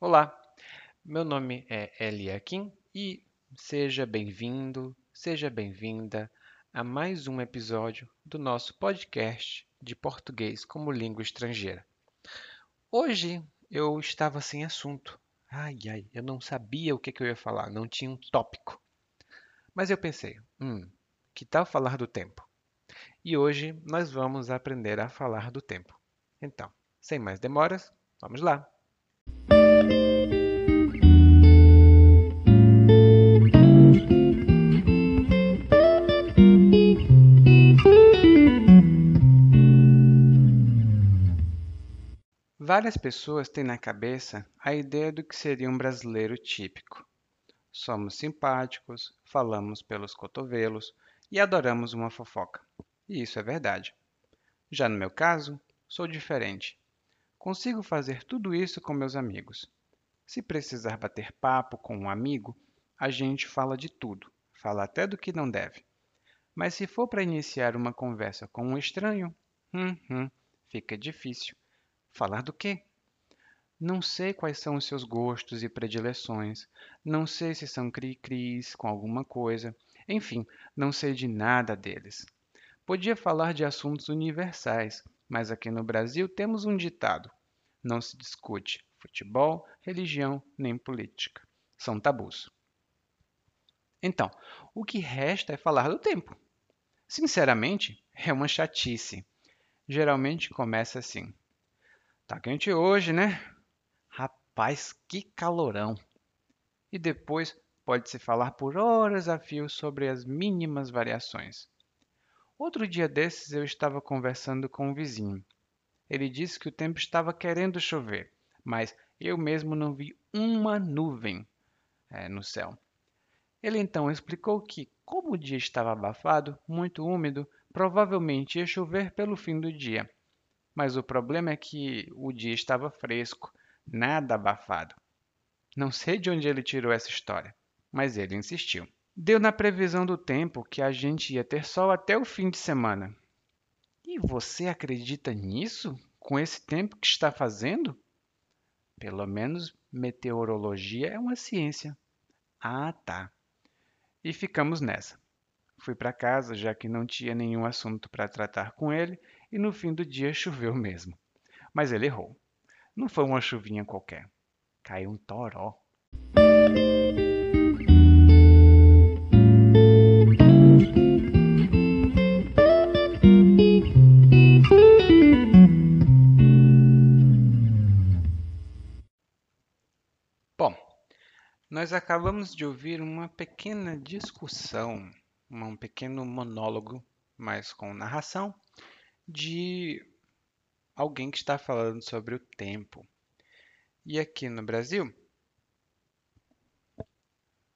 Olá, meu nome é Eliakim e seja bem-vindo, seja bem-vinda a mais um episódio do nosso podcast de português como língua estrangeira. Hoje eu estava sem assunto. Ai, ai, eu não sabia o que, que eu ia falar, não tinha um tópico. Mas eu pensei, hum, que tal falar do tempo? E hoje nós vamos aprender a falar do tempo. Então, sem mais demoras, vamos lá! Várias pessoas têm na cabeça a ideia do que seria um brasileiro típico. Somos simpáticos, falamos pelos cotovelos e adoramos uma fofoca. E isso é verdade. Já no meu caso, sou diferente. Consigo fazer tudo isso com meus amigos. Se precisar bater papo com um amigo, a gente fala de tudo, fala até do que não deve. Mas se for para iniciar uma conversa com um estranho, hum, hum, fica difícil. Falar do quê? Não sei quais são os seus gostos e predileções. Não sei se são cri-cris com alguma coisa. Enfim, não sei de nada deles. Podia falar de assuntos universais, mas aqui no Brasil temos um ditado: não se discute futebol, religião nem política. São tabus. Então, o que resta é falar do tempo. Sinceramente, é uma chatice. Geralmente começa assim: Tá quente hoje, né? Rapaz, que calorão! E depois pode-se falar por horas a fio sobre as mínimas variações. Outro dia desses eu estava conversando com um vizinho. Ele disse que o tempo estava querendo chover, mas eu mesmo não vi uma nuvem é, no céu. Ele então explicou que, como o dia estava abafado, muito úmido, provavelmente ia chover pelo fim do dia mas o problema é que o dia estava fresco, nada abafado. Não sei de onde ele tirou essa história, mas ele insistiu. Deu na previsão do tempo que a gente ia ter sol até o fim de semana. E você acredita nisso? Com esse tempo que está fazendo? Pelo menos meteorologia é uma ciência. Ah, tá. E ficamos nessa. Fui para casa, já que não tinha nenhum assunto para tratar com ele, e no fim do dia choveu mesmo. Mas ele errou. Não foi uma chuvinha qualquer. Caiu um toró. Bom, nós acabamos de ouvir uma pequena discussão, um pequeno monólogo, mas com narração, de alguém que está falando sobre o tempo. E aqui no Brasil,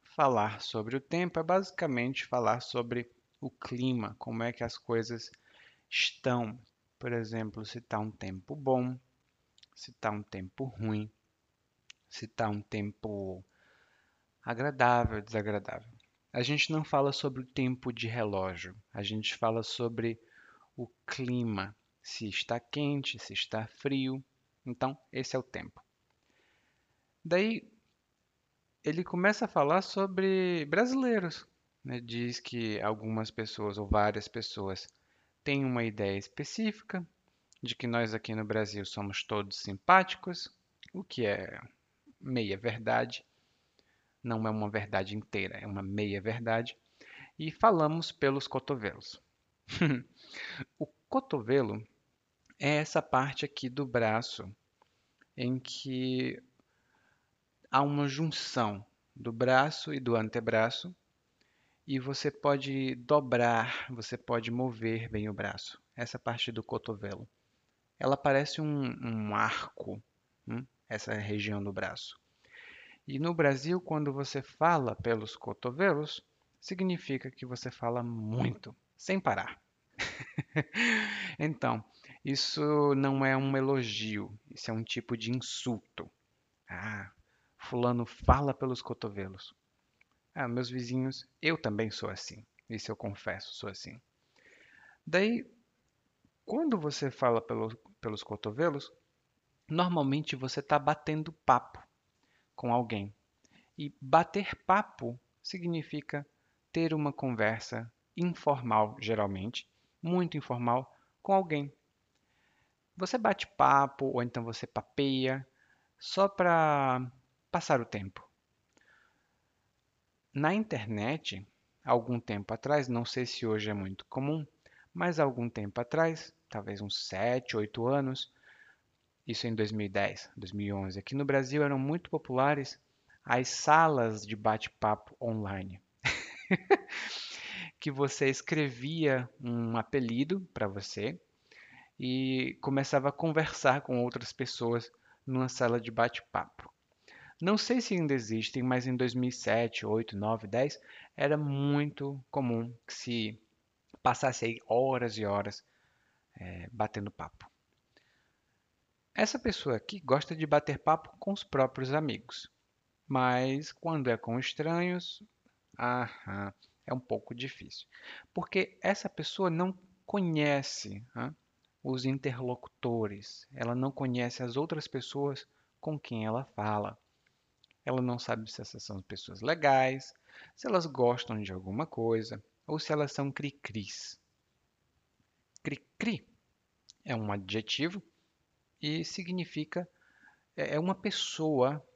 falar sobre o tempo é basicamente falar sobre o clima, como é que as coisas estão. Por exemplo, se está um tempo bom, se está um tempo ruim, se está um tempo agradável, desagradável. A gente não fala sobre o tempo de relógio, a gente fala sobre o clima, se está quente, se está frio. Então, esse é o tempo. Daí, ele começa a falar sobre brasileiros. Né? Diz que algumas pessoas, ou várias pessoas, têm uma ideia específica de que nós aqui no Brasil somos todos simpáticos, o que é meia verdade. Não é uma verdade inteira, é uma meia verdade. E falamos pelos cotovelos. o cotovelo é essa parte aqui do braço em que há uma junção do braço e do antebraço e você pode dobrar, você pode mover bem o braço. Essa parte do cotovelo. Ela parece um, um arco, hum? essa região do braço. E no Brasil, quando você fala pelos cotovelos, significa que você fala muito sem parar. então, isso não é um elogio, isso é um tipo de insulto. Ah, fulano fala pelos cotovelos. Ah, meus vizinhos, eu também sou assim. Isso eu confesso, sou assim. Daí, quando você fala pelo, pelos cotovelos, normalmente você está batendo papo. com alguém. E bater papo significa ter uma conversa informal, geralmente, muito informal, com alguém. Você bate papo ou então você papeia só para passar o tempo. Na internet, algum tempo atrás, não sei se hoje é muito comum, mas algum tempo atrás, talvez uns 7, 8 anos, isso em 2010, 2011, aqui no Brasil eram muito populares as salas de bate-papo online. que você escrevia um apelido para você e começava a conversar com outras pessoas numa sala de bate-papo. Não sei se ainda existem, mas em 2007, 8, 9, 10 era muito comum que se passasse aí horas e horas é, batendo papo. Essa pessoa aqui gosta de bater papo com os próprios amigos, mas quando é com estranhos, aham, é um pouco difícil, porque essa pessoa não conhece os interlocutores, ela não conhece as outras pessoas com quem ela fala. Ela não sabe se essas são pessoas legais, se elas gostam de alguma coisa ou se elas são cri-cris. Cri-cri é um adjetivo e significa é, é uma pessoa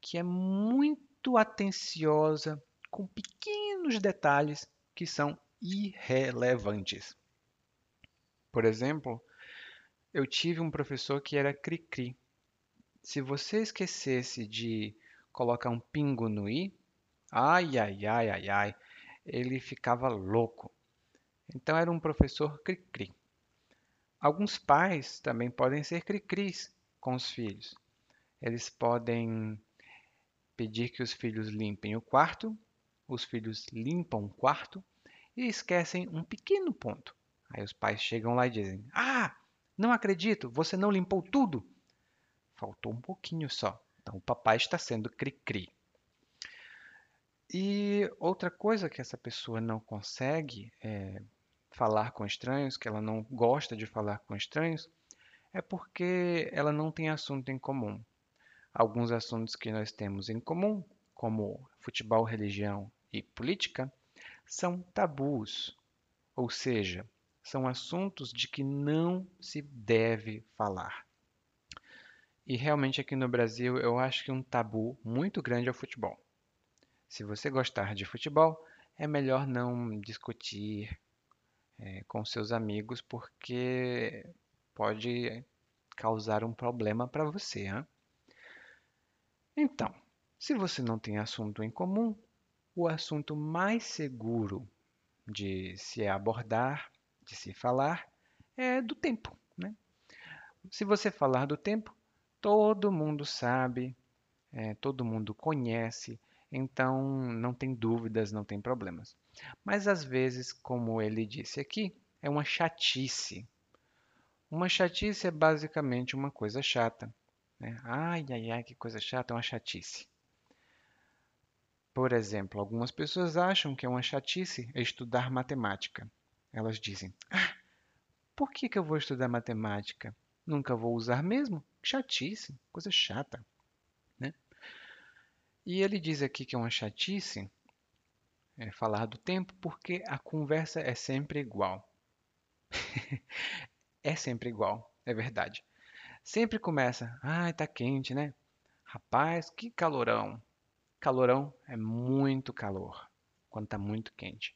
que é muito atenciosa com pequenos detalhes que são irrelevantes. Por exemplo, eu tive um professor que era cri-cri. Se você esquecesse de colocar um pingo no i, ai, ai, ai, ai, ai, ele ficava louco. Então era um professor cri-cri. Alguns pais também podem ser cri-cris com os filhos. Eles podem pedir que os filhos limpem o quarto, os filhos limpam o quarto e esquecem um pequeno ponto. Aí os pais chegam lá e dizem: Ah, não acredito, você não limpou tudo? Faltou um pouquinho só. Então o papai está sendo cri-cri. E outra coisa que essa pessoa não consegue é, falar com estranhos, que ela não gosta de falar com estranhos, é porque ela não tem assunto em comum. Alguns assuntos que nós temos em comum, como futebol, religião e política, são tabus, ou seja, são assuntos de que não se deve falar. E realmente aqui no Brasil eu acho que um tabu muito grande é o futebol. Se você gostar de futebol, é melhor não discutir é, com seus amigos porque pode causar um problema para você. Hein? Então, se você não tem assunto em comum, o assunto mais seguro de se abordar de se falar é do tempo. Né? Se você falar do tempo, todo mundo sabe, é, todo mundo conhece, então não tem dúvidas, não tem problemas. Mas às vezes, como ele disse aqui, é uma chatice. Uma chatice é basicamente uma coisa chata. Né? Ai, ai, ai, que coisa chata, é uma chatice. Por exemplo, algumas pessoas acham que é uma chatice estudar matemática. Elas dizem: Ah, por que, que eu vou estudar matemática? Nunca vou usar mesmo? Chatice, coisa chata. Né? E ele diz aqui que é uma chatice é, falar do tempo porque a conversa é sempre igual. é sempre igual, é verdade. Sempre começa, ai, tá quente, né? Rapaz, que calorão. Calorão é muito calor quando tá muito quente.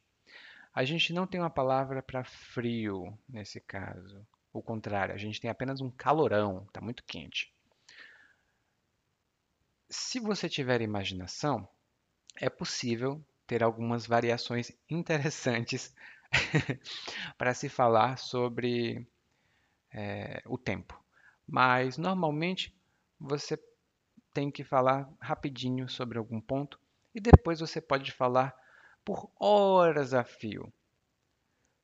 A gente não tem uma palavra para frio nesse caso. O contrário, a gente tem apenas um calorão, está muito quente. Se você tiver imaginação, é possível ter algumas variações interessantes para se falar sobre é, o tempo. Mas normalmente você tem que falar rapidinho sobre algum ponto e depois você pode falar por horas a fio.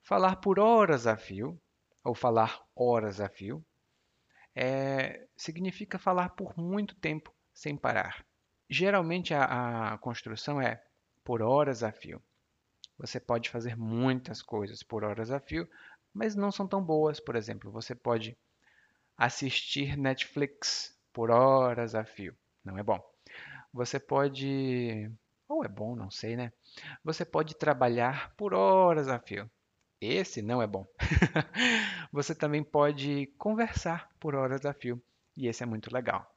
Falar por horas a fio, ou falar horas a fio, é, significa falar por muito tempo sem parar. Geralmente a, a construção é por horas a fio. Você pode fazer muitas coisas por horas a fio, mas não são tão boas. Por exemplo, você pode assistir Netflix por horas a fio. Não é bom. Você pode, ou é bom, não sei, né? Você pode trabalhar por horas a fio. Esse não é bom. Você também pode conversar por horas a fio. E esse é muito legal.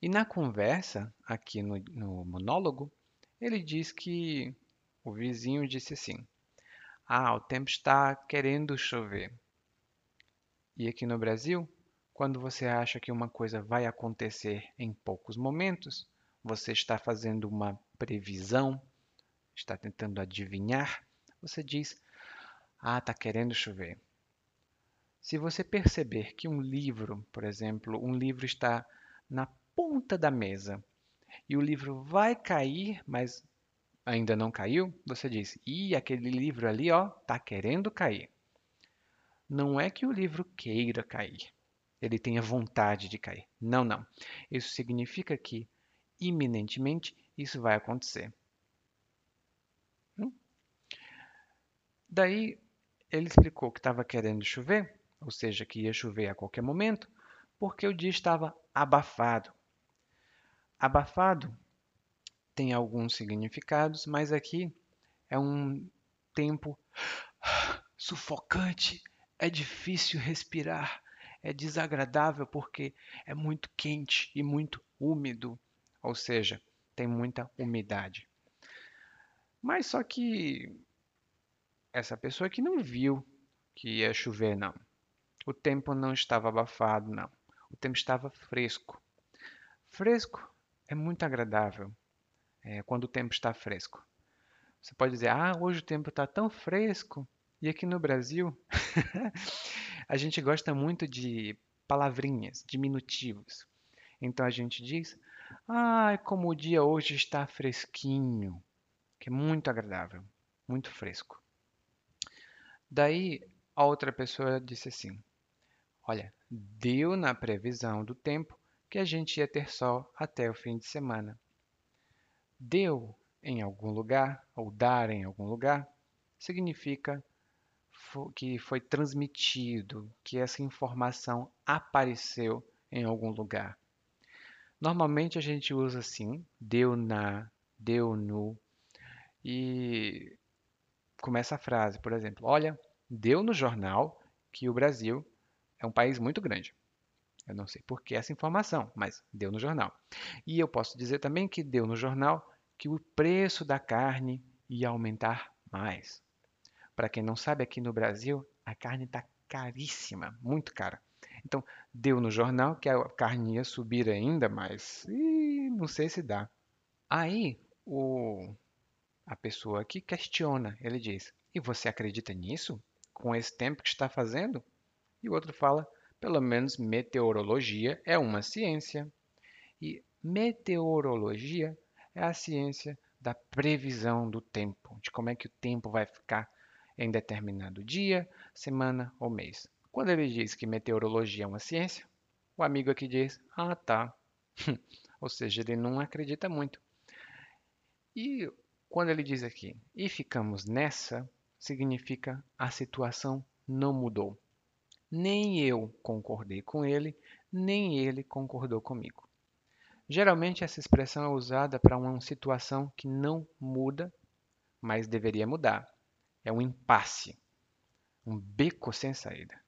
E na conversa, aqui no, no monólogo, ele diz que o vizinho disse assim: Ah, o tempo está querendo chover. E aqui no Brasil, quando você acha que uma coisa vai acontecer em poucos momentos, você está fazendo uma previsão, está tentando adivinhar, você diz: Ah, está querendo chover. Se você perceber que um livro, por exemplo, um livro está na ponta da mesa e o livro vai cair, mas ainda não caiu, você diz: "E aquele livro ali, ó, tá querendo cair". Não é que o livro queira cair, ele tenha vontade de cair. Não, não. Isso significa que iminentemente isso vai acontecer. Hum? Daí ele explicou que estava querendo chover, ou seja, que ia chover a qualquer momento, porque o dia estava abafado. Abafado tem alguns significados, mas aqui é um tempo sufocante, é difícil respirar, é desagradável porque é muito quente e muito úmido, ou seja, tem muita umidade. Mas só que essa pessoa aqui não viu que ia chover, não. O tempo não estava abafado, não. O tempo estava fresco. Fresco é muito agradável é, quando o tempo está fresco. Você pode dizer, ah, hoje o tempo está tão fresco. E aqui no Brasil, a gente gosta muito de palavrinhas, diminutivos. Então a gente diz, ah, como o dia hoje está fresquinho, que é muito agradável, muito fresco. Daí a outra pessoa disse assim: Olha, deu na previsão do tempo que a gente ia ter sol até o fim de semana. Deu em algum lugar, ou dar em algum lugar, significa que foi transmitido, que essa informação apareceu em algum lugar. Normalmente a gente usa assim, deu na, deu no, e começa a frase, por exemplo, olha, deu no jornal que o Brasil é um país muito grande. Eu não sei por que essa informação, mas deu no jornal. E eu posso dizer também que deu no jornal que o preço da carne ia aumentar mais. Para quem não sabe, aqui no Brasil a carne está caríssima, muito cara. Então, deu no jornal que a carne ia subir ainda mais. E não sei se dá. Aí, o, a pessoa aqui questiona. Ele diz: E você acredita nisso? Com esse tempo que está fazendo? E o outro fala: pelo menos meteorologia é uma ciência. E meteorologia é a ciência da previsão do tempo, de como é que o tempo vai ficar em determinado dia, semana ou mês. Quando ele diz que meteorologia é uma ciência, o amigo aqui diz: Ah, tá. ou seja, ele não acredita muito. E quando ele diz aqui, e ficamos nessa, significa a situação não mudou. Nem eu concordei com ele, nem ele concordou comigo. Geralmente essa expressão é usada para uma situação que não muda, mas deveria mudar. É um impasse, um beco sem saída.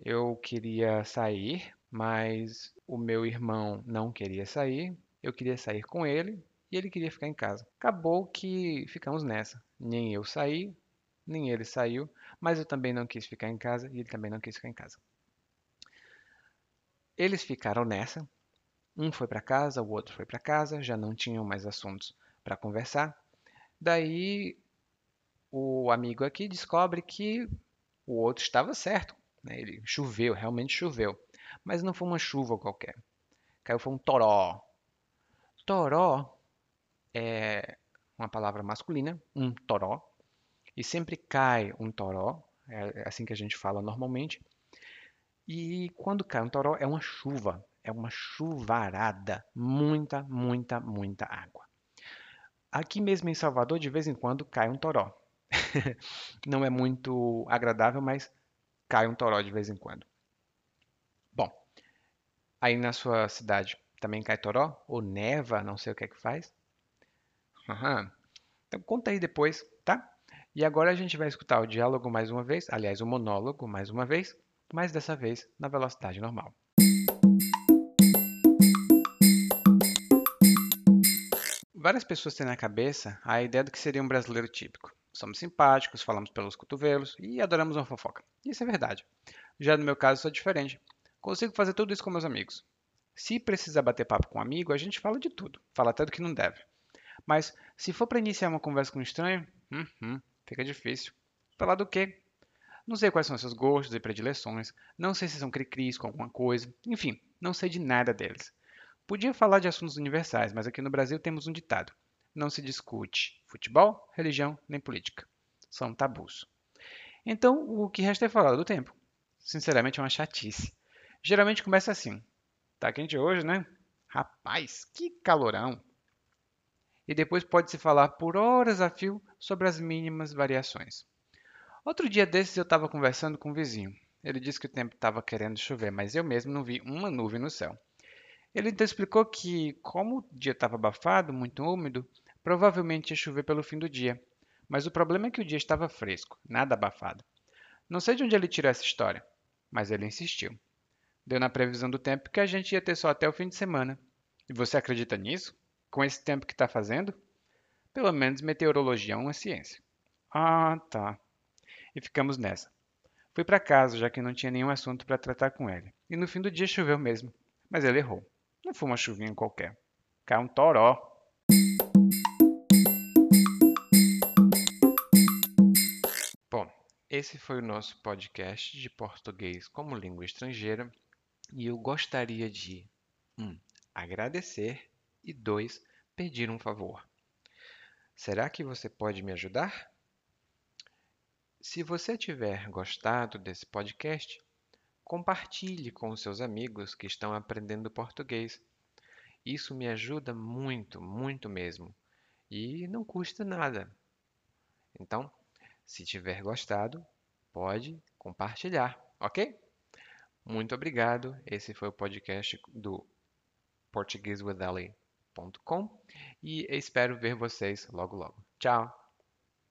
Eu queria sair, mas o meu irmão não queria sair. Eu queria sair com ele e ele queria ficar em casa. Acabou que ficamos nessa. Nem eu saí, nem ele saiu, mas eu também não quis ficar em casa e ele também não quis ficar em casa. Eles ficaram nessa. Um foi para casa, o outro foi para casa, já não tinham mais assuntos para conversar. Daí o amigo aqui descobre que o outro estava certo. Né? Ele choveu, realmente choveu. Mas não foi uma chuva qualquer. Caiu foi um toró. Toró é uma palavra masculina, um toró, e sempre cai um toró, é assim que a gente fala normalmente. E quando cai um toró é uma chuva, é uma chuvarada, muita, muita, muita água. Aqui mesmo em Salvador, de vez em quando cai um toró. Não é muito agradável, mas cai um toró de vez em quando. Bom, aí na sua cidade Também cai toró? Ou neva? Não sei o que é que faz. Aham. Então conta aí depois, tá? E agora a gente vai escutar o diálogo mais uma vez, aliás, o monólogo mais uma vez, mas dessa vez na velocidade normal. Várias pessoas têm na cabeça a ideia do que seria um brasileiro típico. Somos simpáticos, falamos pelos cotovelos e adoramos uma fofoca. Isso é verdade. Já no meu caso, sou diferente. Consigo fazer tudo isso com meus amigos. Se precisar bater papo com um amigo, a gente fala de tudo, fala até do que não deve. Mas se for para iniciar uma conversa com um estranho, hum, hum, fica difícil. Falar do quê? Não sei quais são seus gostos e predileções, não sei se são cri-cris com alguma coisa, enfim, não sei de nada deles. Podia falar de assuntos universais, mas aqui no Brasil temos um ditado: não se discute futebol, religião nem política. São tabus. Então, o que resta é falar do tempo. Sinceramente, é uma chatice. Geralmente começa assim: tá quente hoje, né? Rapaz, que calorão! E depois pode-se falar por horas a fio sobre as mínimas variações. Outro dia desses eu estava conversando com um vizinho. Ele disse que o tempo estava querendo chover, mas eu mesmo não vi uma nuvem no céu. Ele então explicou que, como o dia estava abafado, muito úmido, provavelmente ia chover pelo fim do dia. Mas o problema é que o dia estava fresco, nada abafado. Não sei de onde ele tirou essa história, mas ele insistiu. Deu na previsão do tempo que a gente ia ter só até o fim de semana. E você acredita nisso? Com esse tempo que está fazendo? Pelo menos meteorologia é uma ciência. Ah, tá e ficamos nessa. Fui para casa, já que não tinha nenhum assunto para tratar com ele. E no fim do dia choveu mesmo. Mas ele errou. Não foi uma chuvinha qualquer. Caiu um toró. Esse foi o nosso podcast de português como língua estrangeira. E eu gostaria de 1. Um, agradecer e 2. pedir um favor. Será que você pode me ajudar? Se você tiver gostado desse podcast, compartilhe com seus amigos que estão aprendendo português. Isso me ajuda muito, muito mesmo. E não custa nada. Então, se tiver gostado, pode compartilhar, ok? Muito obrigado. Esse foi o podcast do portuguesewitheli.com e espero ver vocês logo logo. Tchau!